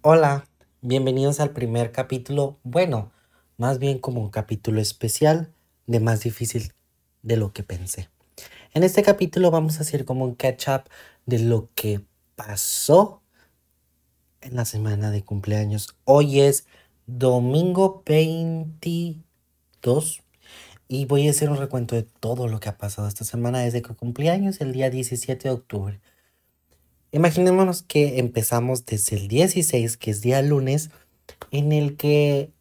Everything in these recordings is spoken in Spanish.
Hola, bienvenidos al primer capítulo, bueno, más bien como un capítulo especial de más difícil de lo que pensé. En este capítulo vamos a hacer como un catch up de lo que pasó en la semana de cumpleaños. Hoy es domingo 22 y voy a hacer un recuento de todo lo que ha pasado esta semana desde que cumpleaños el día 17 de octubre. Imaginémonos que empezamos desde el 16, que es día lunes, en el que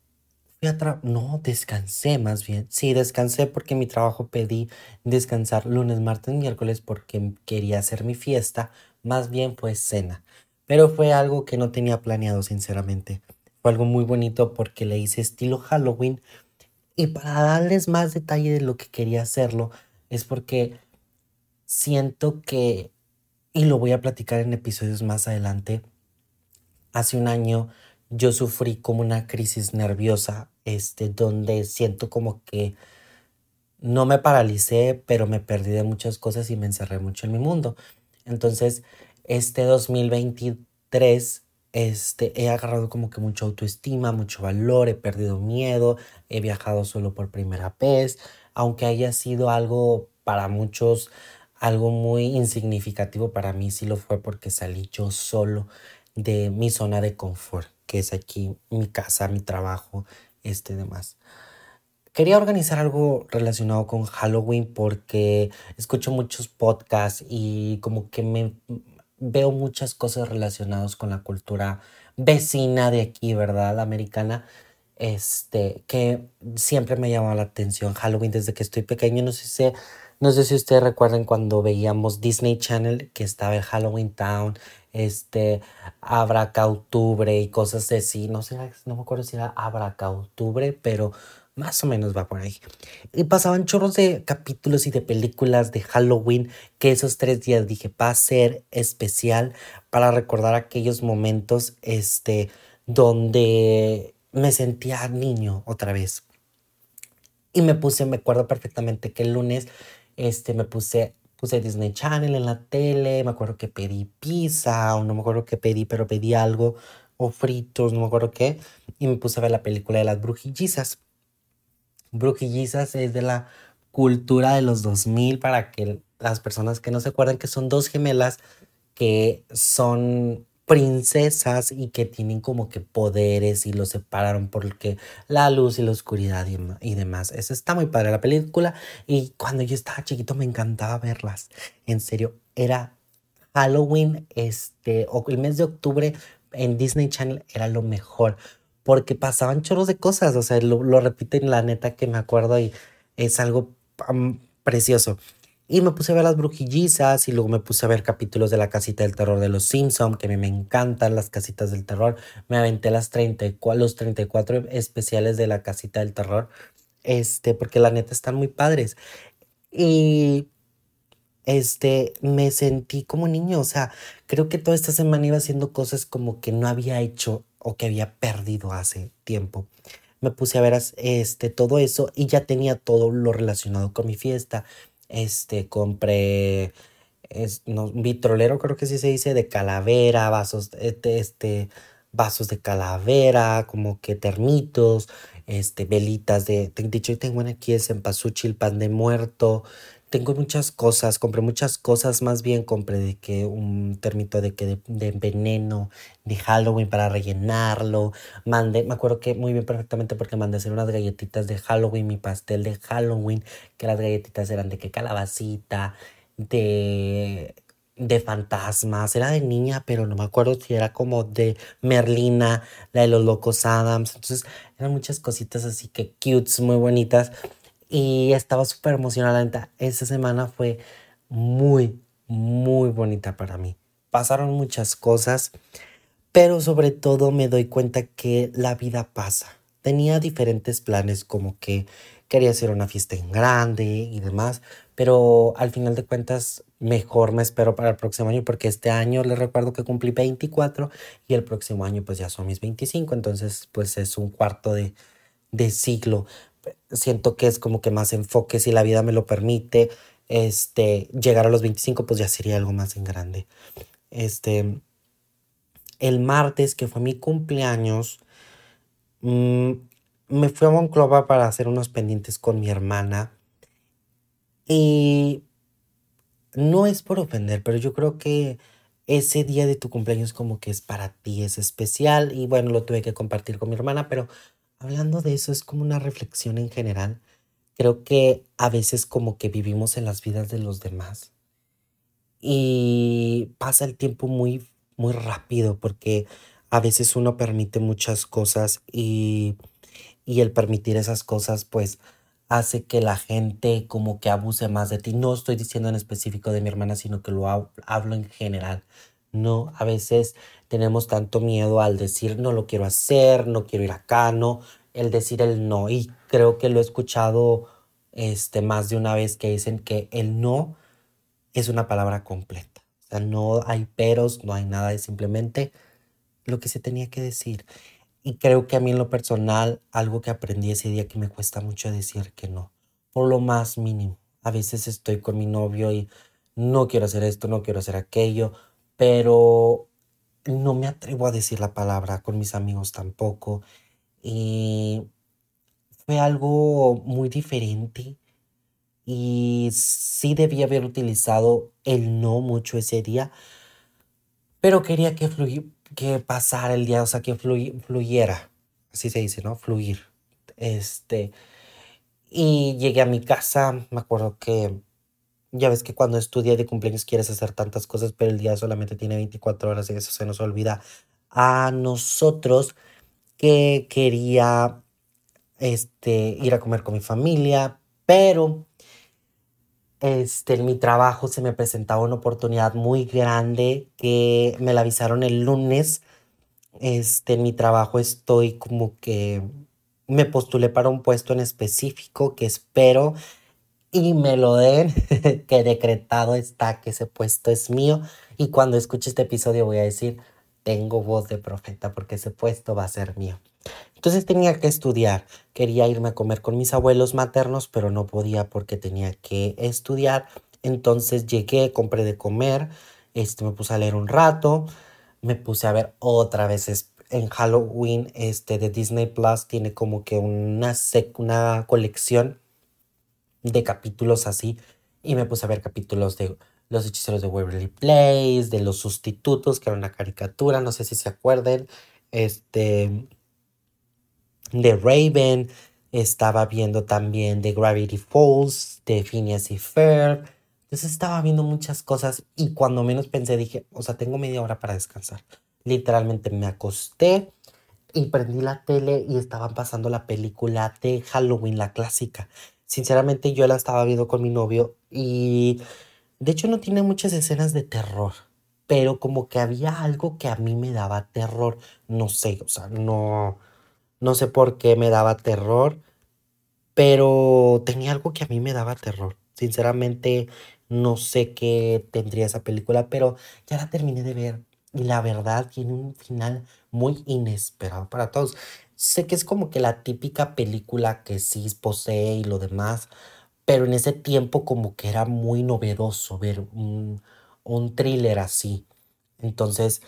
fui a no, descansé más bien. Sí, descansé porque mi trabajo pedí descansar lunes, martes, miércoles porque quería hacer mi fiesta. Más bien fue cena. Pero fue algo que no tenía planeado, sinceramente. Fue algo muy bonito porque le hice estilo Halloween. Y para darles más detalle de lo que quería hacerlo, es porque siento que y lo voy a platicar en episodios más adelante. Hace un año yo sufrí como una crisis nerviosa, este, donde siento como que no me paralicé, pero me perdí de muchas cosas y me encerré mucho en mi mundo. Entonces, este 2023, este, he agarrado como que mucha autoestima, mucho valor, he perdido miedo, he viajado solo por primera vez, aunque haya sido algo para muchos algo muy insignificativo para mí sí lo fue porque salí yo solo de mi zona de confort, que es aquí mi casa, mi trabajo, este demás. Quería organizar algo relacionado con Halloween porque escucho muchos podcasts y como que me veo muchas cosas relacionadas con la cultura vecina de aquí, ¿verdad? Americana. Este, que siempre me ha llamado la atención Halloween desde que estoy pequeño. No sé si no sé si ustedes recuerdan cuando veíamos Disney Channel, que estaba el Halloween Town, este, Abracautubre y cosas así. No sé, no me acuerdo si era Abracautubre, pero más o menos va por ahí. Y pasaban chorros de capítulos y de películas de Halloween que esos tres días dije, va a ser especial para recordar aquellos momentos, este, donde me sentía niño otra vez. Y me puse, me acuerdo perfectamente que el lunes este, me puse, puse Disney Channel en la tele, me acuerdo que pedí pizza, o no me acuerdo qué pedí, pero pedí algo, o fritos, no me acuerdo qué, y me puse a ver la película de las brujillizas. Brujillizas es de la cultura de los 2000 para que las personas que no se acuerdan que son dos gemelas que son princesas y que tienen como que poderes y los separaron porque la luz y la oscuridad y, demás. Eso está muy padre la película y cuando yo estaba chiquito me encantaba verlas. En serio, era Halloween, este, o el mes de octubre en Disney Channel era lo mejor porque pasaban chorros de cosas, o sea, lo, lo repiten la neta que me acuerdo y es algo precioso. Y me puse a ver las brujillizas y luego me puse a ver capítulos de la casita del terror de los Simpson, que a mí me encantan las casitas del terror. Me aventé las 34, los 34 especiales de la casita del terror, este, porque la neta están muy padres. Y este, me sentí como niño, o sea, creo que toda esta semana iba haciendo cosas como que no había hecho o que había perdido hace tiempo. Me puse a ver este, todo eso y ya tenía todo lo relacionado con mi fiesta este, compré es, no, vitrolero, creo que sí se dice, de calavera, vasos, este, este, vasos de calavera, como que termitos, este, velitas de, de hecho tengo aquí el pan de muerto, tengo muchas cosas, compré muchas cosas, más bien compré de que un termito de que de, veneno de Halloween para rellenarlo. Mandé, me acuerdo que muy bien perfectamente porque mandé hacer unas galletitas de Halloween, mi pastel de Halloween, que las galletitas eran de que calabacita, de de fantasmas, era de niña, pero no me acuerdo si era como de Merlina, la de los locos Adams, entonces eran muchas cositas así que cutes, muy bonitas y estaba súper emocionada. Esa semana fue muy, muy bonita para mí. Pasaron muchas cosas, pero sobre todo me doy cuenta que la vida pasa. Tenía diferentes planes como que quería hacer una fiesta en grande y demás, pero al final de cuentas mejor me espero para el próximo año porque este año les recuerdo que cumplí 24 y el próximo año pues ya son mis 25, entonces pues es un cuarto de, de siglo siento que es como que más enfoque, si la vida me lo permite, este, llegar a los 25 pues ya sería algo más en grande. Este, el martes, que fue mi cumpleaños, mm, me fui a Monclova para hacer unos pendientes con mi hermana. Y no es por ofender, pero yo creo que ese día de tu cumpleaños como que es para ti, es especial. Y bueno, lo tuve que compartir con mi hermana, pero hablando de eso es como una reflexión en general. Creo que a veces como que vivimos en las vidas de los demás y pasa el tiempo muy, muy rápido porque a veces uno permite muchas cosas y, y el permitir esas cosas pues hace que la gente como que abuse más de ti. No estoy diciendo en específico de mi hermana, sino que lo hablo en general. No, a veces tenemos tanto miedo al decir no lo quiero hacer, no quiero ir acá, no, el decir el no. Y creo que lo he escuchado este, más de una vez que dicen que el no es una palabra completa. O sea, no hay peros, no hay nada, es simplemente lo que se tenía que decir. Y creo que a mí en lo personal, algo que aprendí ese día que me cuesta mucho decir que no, por lo más mínimo. A veces estoy con mi novio y no quiero hacer esto, no quiero hacer aquello, pero no me atrevo a decir la palabra con mis amigos tampoco. Y fue algo muy diferente y sí debía haber utilizado el no mucho ese día, pero quería que, que pasara el día, o sea, que fluyera, así se dice, ¿no? Fluir. Este, y llegué a mi casa, me acuerdo que ya ves que cuando estudias de cumpleaños quieres hacer tantas cosas, pero el día solamente tiene 24 horas y eso se nos olvida a nosotros que quería este, ir a comer con mi familia, pero este, en mi trabajo se me presentaba una oportunidad muy grande que me la avisaron el lunes. Este, en mi trabajo estoy como que me postulé para un puesto en específico que espero y me lo den, que decretado está que ese puesto es mío. Y cuando escuche este episodio voy a decir, tengo voz de profeta porque ese puesto va a ser mío. Entonces tenía que estudiar. Quería irme a comer con mis abuelos maternos, pero no podía porque tenía que estudiar. Entonces llegué, compré de comer, este, me puse a leer un rato, me puse a ver otra vez en Halloween este, de Disney Plus. Tiene como que una, una colección de capítulos así. Y me puse a ver capítulos de Los Hechiceros de Waverly Place, de Los Sustitutos, que era una caricatura, no sé si se acuerden. Este de Raven, estaba viendo también de Gravity Falls, de Phineas y Ferb. Entonces estaba viendo muchas cosas y cuando menos pensé dije, o sea, tengo media hora para descansar. Literalmente me acosté y prendí la tele y estaban pasando la película de Halloween, la clásica. Sinceramente yo la estaba viendo con mi novio y de hecho no tiene muchas escenas de terror, pero como que había algo que a mí me daba terror. No sé, o sea, no no sé por qué me daba terror, pero tenía algo que a mí me daba terror. Sinceramente, no sé qué tendría esa película, pero ya la terminé de ver y la verdad tiene un final muy inesperado para todos. Sé que es como que la típica película que sí posee y lo demás, pero en ese tiempo como que era muy novedoso ver un, un thriller así. Entonces,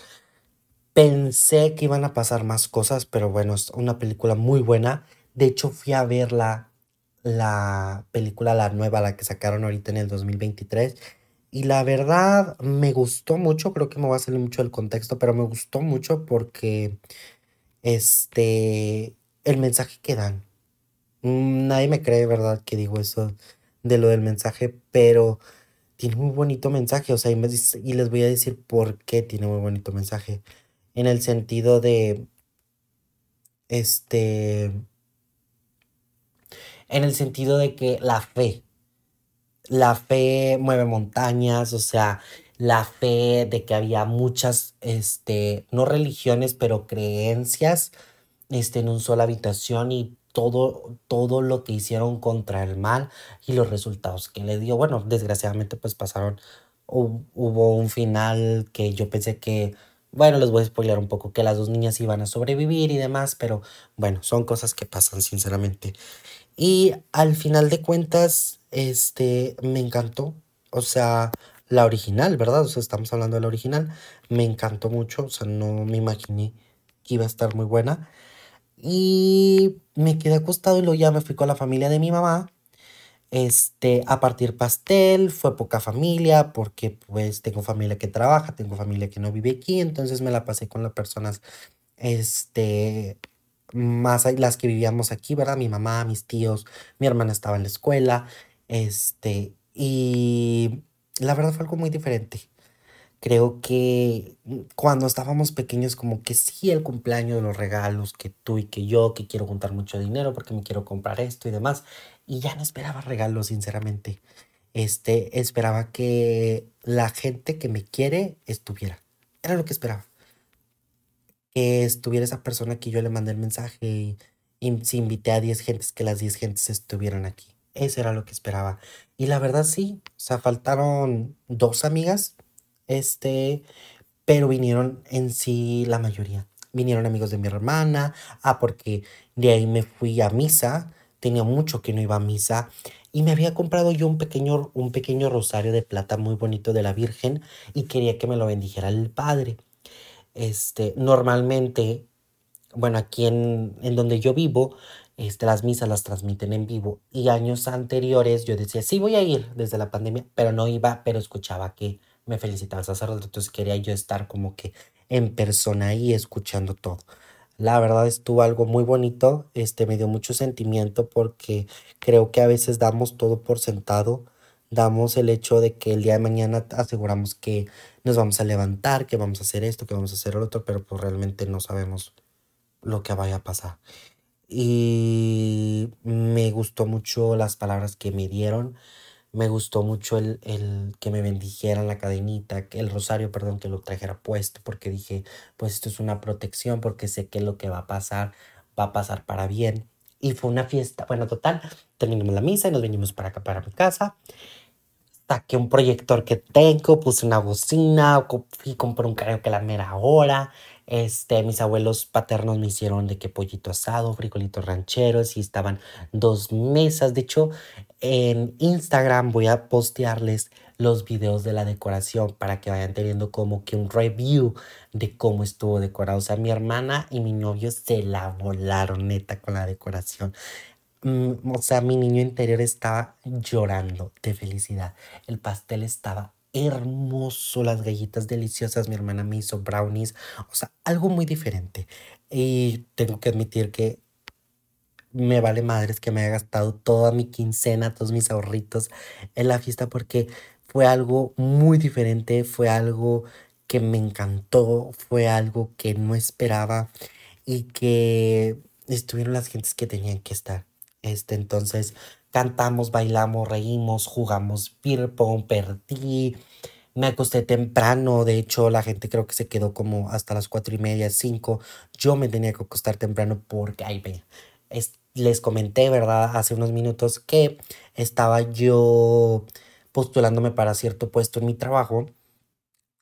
Pensé que iban a pasar más cosas, pero bueno, es una película muy buena. De hecho, fui a ver la, la película, la nueva, la que sacaron ahorita en el 2023. Y la verdad me gustó mucho, creo que me va a salir mucho del contexto, pero me gustó mucho porque este, el mensaje que dan. Mm, nadie me cree, ¿verdad? Que digo eso de lo del mensaje, pero tiene muy bonito mensaje, o sea, y, y les voy a decir por qué tiene muy bonito mensaje en el sentido de, este, en el sentido de que la fe, la fe mueve montañas, o sea, la fe de que había muchas, este, no religiones, pero creencias, este, en una sola habitación y todo, todo lo que hicieron contra el mal y los resultados que le dio. Bueno, desgraciadamente pues pasaron, hubo un final que yo pensé que bueno, les voy a spoiler un poco que las dos niñas iban a sobrevivir y demás, pero bueno, son cosas que pasan, sinceramente. Y al final de cuentas, este, me encantó. O sea, la original, ¿verdad? O sea, estamos hablando de la original. Me encantó mucho, o sea, no me imaginé que iba a estar muy buena. Y me quedé acostado y luego ya me fui con la familia de mi mamá. Este, a partir pastel, fue poca familia porque pues tengo familia que trabaja, tengo familia que no vive aquí, entonces me la pasé con las personas, este, más las que vivíamos aquí, ¿verdad? Mi mamá, mis tíos, mi hermana estaba en la escuela, este, y la verdad fue algo muy diferente. Creo que mm, cuando estábamos pequeños, como que sí, el cumpleaños los regalos, que tú y que yo, que quiero juntar mucho dinero porque me quiero comprar esto y demás. Y ya no esperaba regalos, sinceramente. Este, esperaba que la gente que me quiere estuviera. Era lo que esperaba. Que estuviera esa persona que yo le mandé el mensaje y, y si invité a 10 gentes, que las 10 gentes estuvieran aquí. Eso era lo que esperaba. Y la verdad sí, o sea, faltaron dos amigas este, pero vinieron en sí la mayoría. Vinieron amigos de mi hermana, ah, porque de ahí me fui a misa, tenía mucho que no iba a misa y me había comprado yo un pequeño, un pequeño rosario de plata muy bonito de la Virgen y quería que me lo bendijera el Padre. Este, normalmente, bueno, aquí en, en donde yo vivo, este, las misas las transmiten en vivo y años anteriores yo decía, sí voy a ir desde la pandemia, pero no iba, pero escuchaba que me felicitaba el sacerdote, entonces quería yo estar como que en persona ahí escuchando todo. La verdad estuvo algo muy bonito, este me dio mucho sentimiento porque creo que a veces damos todo por sentado, damos el hecho de que el día de mañana aseguramos que nos vamos a levantar, que vamos a hacer esto, que vamos a hacer lo otro, pero pues realmente no sabemos lo que vaya a pasar. Y me gustó mucho las palabras que me dieron me gustó mucho el, el que me bendijeran la cadenita, el rosario, perdón, que lo trajera puesto, porque dije, pues esto es una protección, porque sé que lo que va a pasar va a pasar para bien. Y fue una fiesta, bueno, total, terminamos la misa y nos venimos para acá, para mi casa. Saqué un proyector que tengo, puse una bocina, y compré un carro que la mera hora. Este, mis abuelos paternos me hicieron de que pollito asado, frijolitos rancheros y estaban dos mesas. De hecho, en Instagram voy a postearles los videos de la decoración para que vayan teniendo como que un review de cómo estuvo decorado. O sea, mi hermana y mi novio se la volaron neta con la decoración. Mm, o sea, mi niño interior estaba llorando de felicidad. El pastel estaba hermoso, las galletas deliciosas, mi hermana me hizo brownies, o sea, algo muy diferente. Y tengo que admitir que me vale madres que me haya gastado toda mi quincena, todos mis ahorritos en la fiesta porque fue algo muy diferente, fue algo que me encantó, fue algo que no esperaba y que estuvieron las gentes que tenían que estar. Este, entonces, Cantamos, bailamos, reímos, jugamos perdí. Me acosté temprano, de hecho la gente creo que se quedó como hasta las cuatro y media, cinco. Yo me tenía que acostar temprano porque, ay, ve, les comenté, ¿verdad? Hace unos minutos que estaba yo postulándome para cierto puesto en mi trabajo.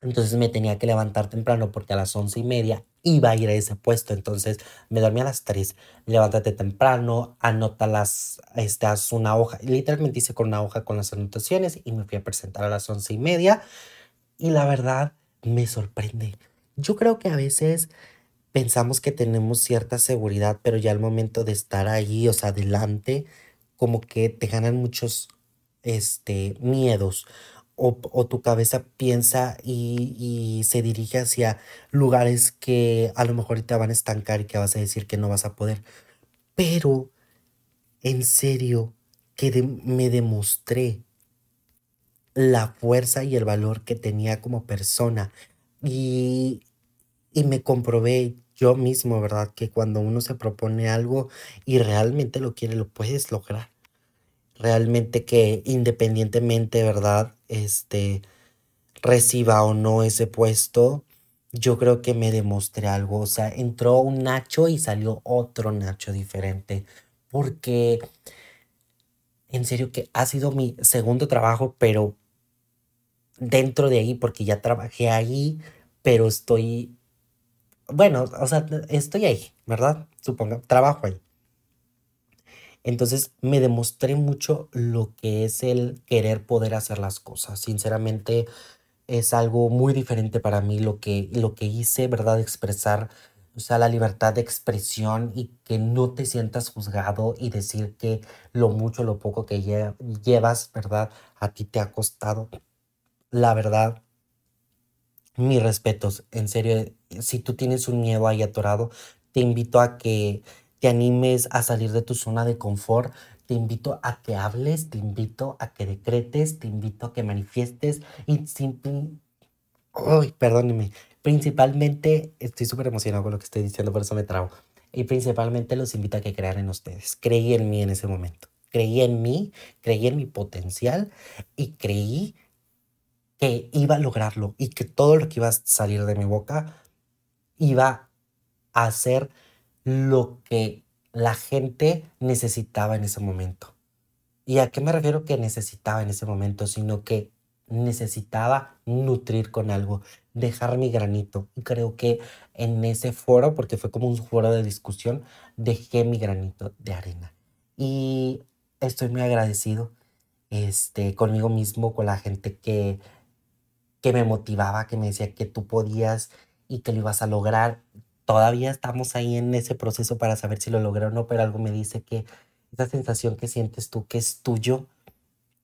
Entonces me tenía que levantar temprano porque a las once y media iba a ir a ese puesto. Entonces me dormí a las 3. Levántate temprano, anota las, este, haz una hoja. Literalmente hice con una hoja con las anotaciones y me fui a presentar a las once y media. Y la verdad me sorprende. Yo creo que a veces pensamos que tenemos cierta seguridad, pero ya al momento de estar ahí, o sea, adelante, como que te ganan muchos este, miedos o, tu cabeza piensa y, se dirige hacia lugares que a lo mejor te van a estancar y que vas a decir que no vas a poder. Pero, en serio, que me demostré la fuerza y el valor que tenía como persona y, y me comprobé yo mismo, ¿verdad? Que cuando uno se propone algo y realmente lo quiere, lo puedes lograr realmente que independientemente, ¿verdad? Este, reciba o no ese puesto, yo creo que me demostré algo. O sea, entró un Nacho y salió otro Nacho diferente. Porque, en serio que ha sido mi segundo trabajo, pero dentro de ahí, porque ya trabajé ahí, pero estoy, bueno, o sea, estoy ahí, ¿verdad? Supongo, trabajo ahí. Entonces me demostré mucho lo que es el querer poder hacer las cosas. Sinceramente es algo muy diferente para mí lo que, lo que hice, ¿verdad? Expresar, o sea, la libertad de expresión y que no te sientas juzgado y decir que lo mucho, lo poco que llevas, ¿verdad? A ti te ha costado. La verdad, mis respetos, en serio, si tú tienes un miedo ahí atorado, te invito a que te animes a salir de tu zona de confort, te invito a que hables, te invito a que decretes, te invito a que manifiestes y simple... Uy, perdóneme. Principalmente, estoy súper emocionado con lo que estoy diciendo, por eso me trago. Y principalmente los invito a que crean en ustedes. Creí en mí en ese momento. Creí en mí, creí en mi potencial y creí que iba a lograrlo y que todo lo que iba a salir de mi boca iba a hacer lo que la gente necesitaba en ese momento. ¿Y a qué me refiero que necesitaba en ese momento? Sino que necesitaba nutrir con algo, dejar mi granito. Y creo que en ese foro, porque fue como un foro de discusión, dejé mi granito de arena. Y estoy muy agradecido este, conmigo mismo, con la gente que, que me motivaba, que me decía que tú podías y que lo ibas a lograr todavía estamos ahí en ese proceso para saber si lo logré o no, pero algo me dice que esa sensación que sientes tú que es tuyo,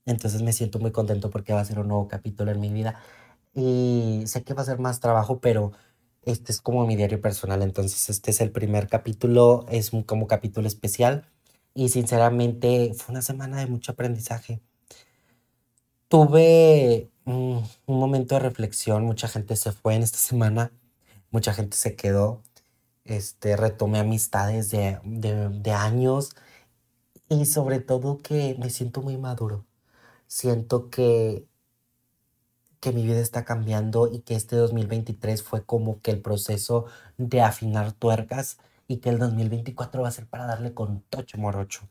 entonces me siento muy contento porque va a ser un nuevo capítulo en mi vida. Y sé que va a ser más trabajo, pero este es como mi diario personal, entonces este es el primer capítulo, es un, como capítulo especial y sinceramente fue una semana de mucho aprendizaje. Tuve un momento de reflexión, mucha gente se fue en esta semana, mucha gente se quedó este, retomé amistades de, de, años y sobre todo que me siento muy maduro. Siento que, que mi vida está cambiando y que este 2023 fue como que el proceso de afinar tuercas y que el 2024 va a ser para darle con tocho morocho.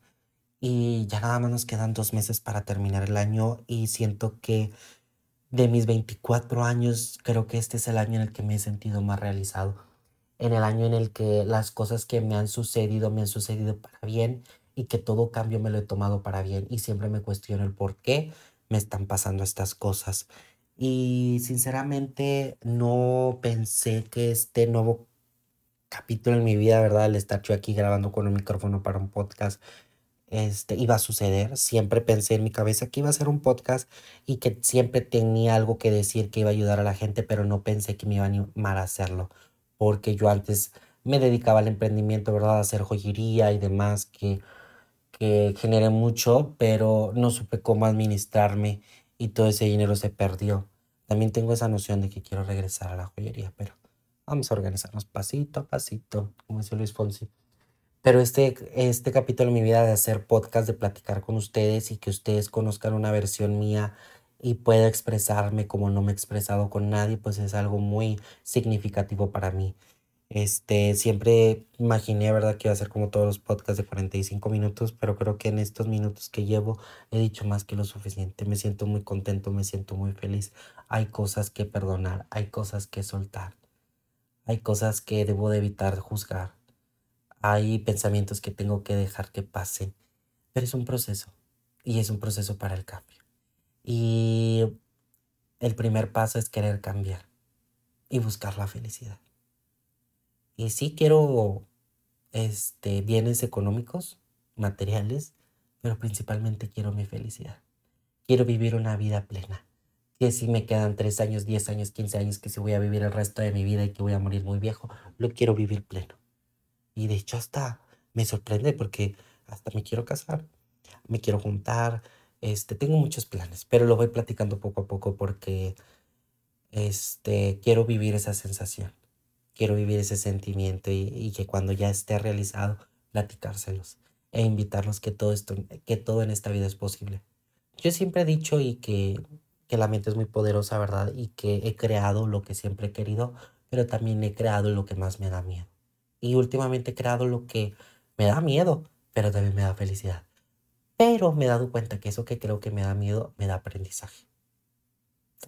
Y ya nada más nos quedan dos meses para terminar el año y siento que de mis 24 años creo que este es el año en el que me he sentido más realizado en el año en el que las cosas que me han sucedido me han sucedido para bien y que todo cambio me lo he tomado para bien y siempre me cuestiono el por qué me están pasando estas cosas. Y sinceramente no pensé que este nuevo capítulo en mi vida, ¿verdad? El estar yo aquí grabando con un micrófono para un podcast, este, iba a suceder. Siempre pensé en mi cabeza que iba a ser un podcast y que siempre tenía algo que decir que iba a ayudar a la gente, pero no pensé que me iba a animar a hacerlo porque yo antes me dedicaba al emprendimiento, ¿verdad? A hacer joyería y demás, que, que generé mucho, pero no supe cómo administrarme y todo ese dinero se perdió. También tengo esa noción de que quiero regresar a la joyería, pero vamos a organizarnos pasito a pasito, como dice Luis Fonsi. Pero este, este capítulo de mi vida de hacer podcast, de platicar con ustedes y que ustedes conozcan una versión mía y puedo expresarme como no me he expresado con nadie, pues es algo muy significativo para mí. Este, siempre imaginé, ¿verdad?, que iba a ser como todos los podcasts de 45 minutos, pero creo que en estos minutos que llevo he dicho más que lo suficiente. Me siento muy contento, me siento muy feliz. Hay cosas que perdonar, hay cosas que soltar, hay cosas que debo de evitar juzgar, hay pensamientos que tengo que dejar que pasen, pero es un proceso y es un proceso para el cambio. Y el primer paso es querer cambiar y buscar la felicidad. Y sí quiero este, bienes económicos, materiales, pero principalmente quiero mi felicidad. Quiero vivir una vida plena. Que si me quedan 3 años, 10 años, 15 años, que si voy a vivir el resto de mi vida y que voy a morir muy viejo, lo quiero vivir pleno. Y de hecho hasta me sorprende porque hasta me quiero casar, me quiero juntar, este, tengo muchos planes, pero lo voy platicando poco a poco porque este, quiero vivir esa sensación, quiero vivir ese sentimiento y, que cuando ya esté realizado, platicárselos e invitarlos que todo, esto, que todo en esta vida es posible. Yo siempre he dicho y que, que la mente es muy poderosa, ¿verdad? Y que he creado lo que siempre he querido, pero también he creado lo que más me da miedo. Y últimamente he creado lo que me da miedo, pero también me da felicidad. Pero me he dado cuenta que eso que creo que me da miedo me da aprendizaje.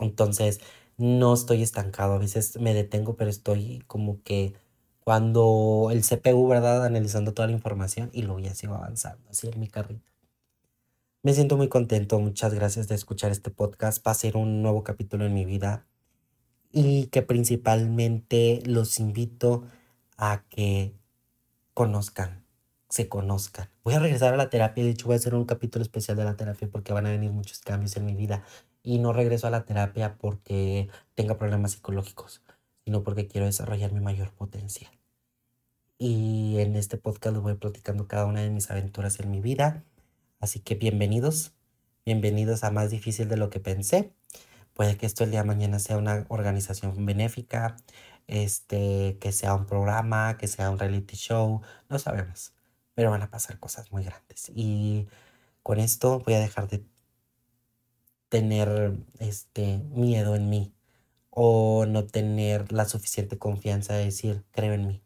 Entonces, no estoy estancado. A veces me detengo, pero estoy como que cuando el CPU, ¿verdad? Analizando toda la información y luego ya sigo avanzando, así en mi carrito. Me siento muy contento, muchas gracias de escuchar este podcast. Va a ser un nuevo capítulo en mi vida y que principalmente los invito a que conozcan, se conozcan. Voy a regresar a la terapia, de hecho voy a hacer un capítulo especial de la terapia porque van a venir muchos cambios en mi vida y no regreso a la terapia porque tenga problemas psicológicos, sino porque quiero desarrollar mi mayor potencial. Y en este podcast voy platicando cada una de mis aventuras en mi vida. Así que bienvenidos, bienvenidos a Más Difícil de lo que pensé. Puede que esto el día de mañana sea una organización benéfica, este, que sea un programa, que sea un reality show, no sabemos. Pero van a pasar cosas muy grandes. Y con esto voy a dejar de tener este miedo en mí o no tener la suficiente confianza de decir, creo en mí.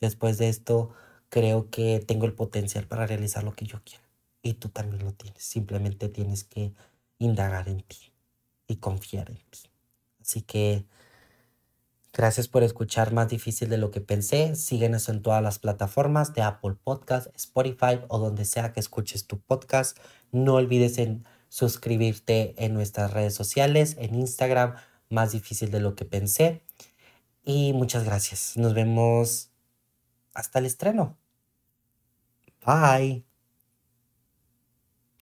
Después de esto, creo que tengo el potencial para realizar lo que yo quiera. Y tú también lo tienes. Simplemente tienes que indagar en ti y confiar en ti. Así que gracias por escuchar más difícil de lo que pensé. Síguenos en todas las plataformas de Apple Podcast, Spotify o donde sea que escuches tu podcast. No olvides en suscribirte en nuestras redes sociales, en Instagram, más difícil de lo que pensé. Y muchas gracias. Nos vemos hasta el estreno. Bye.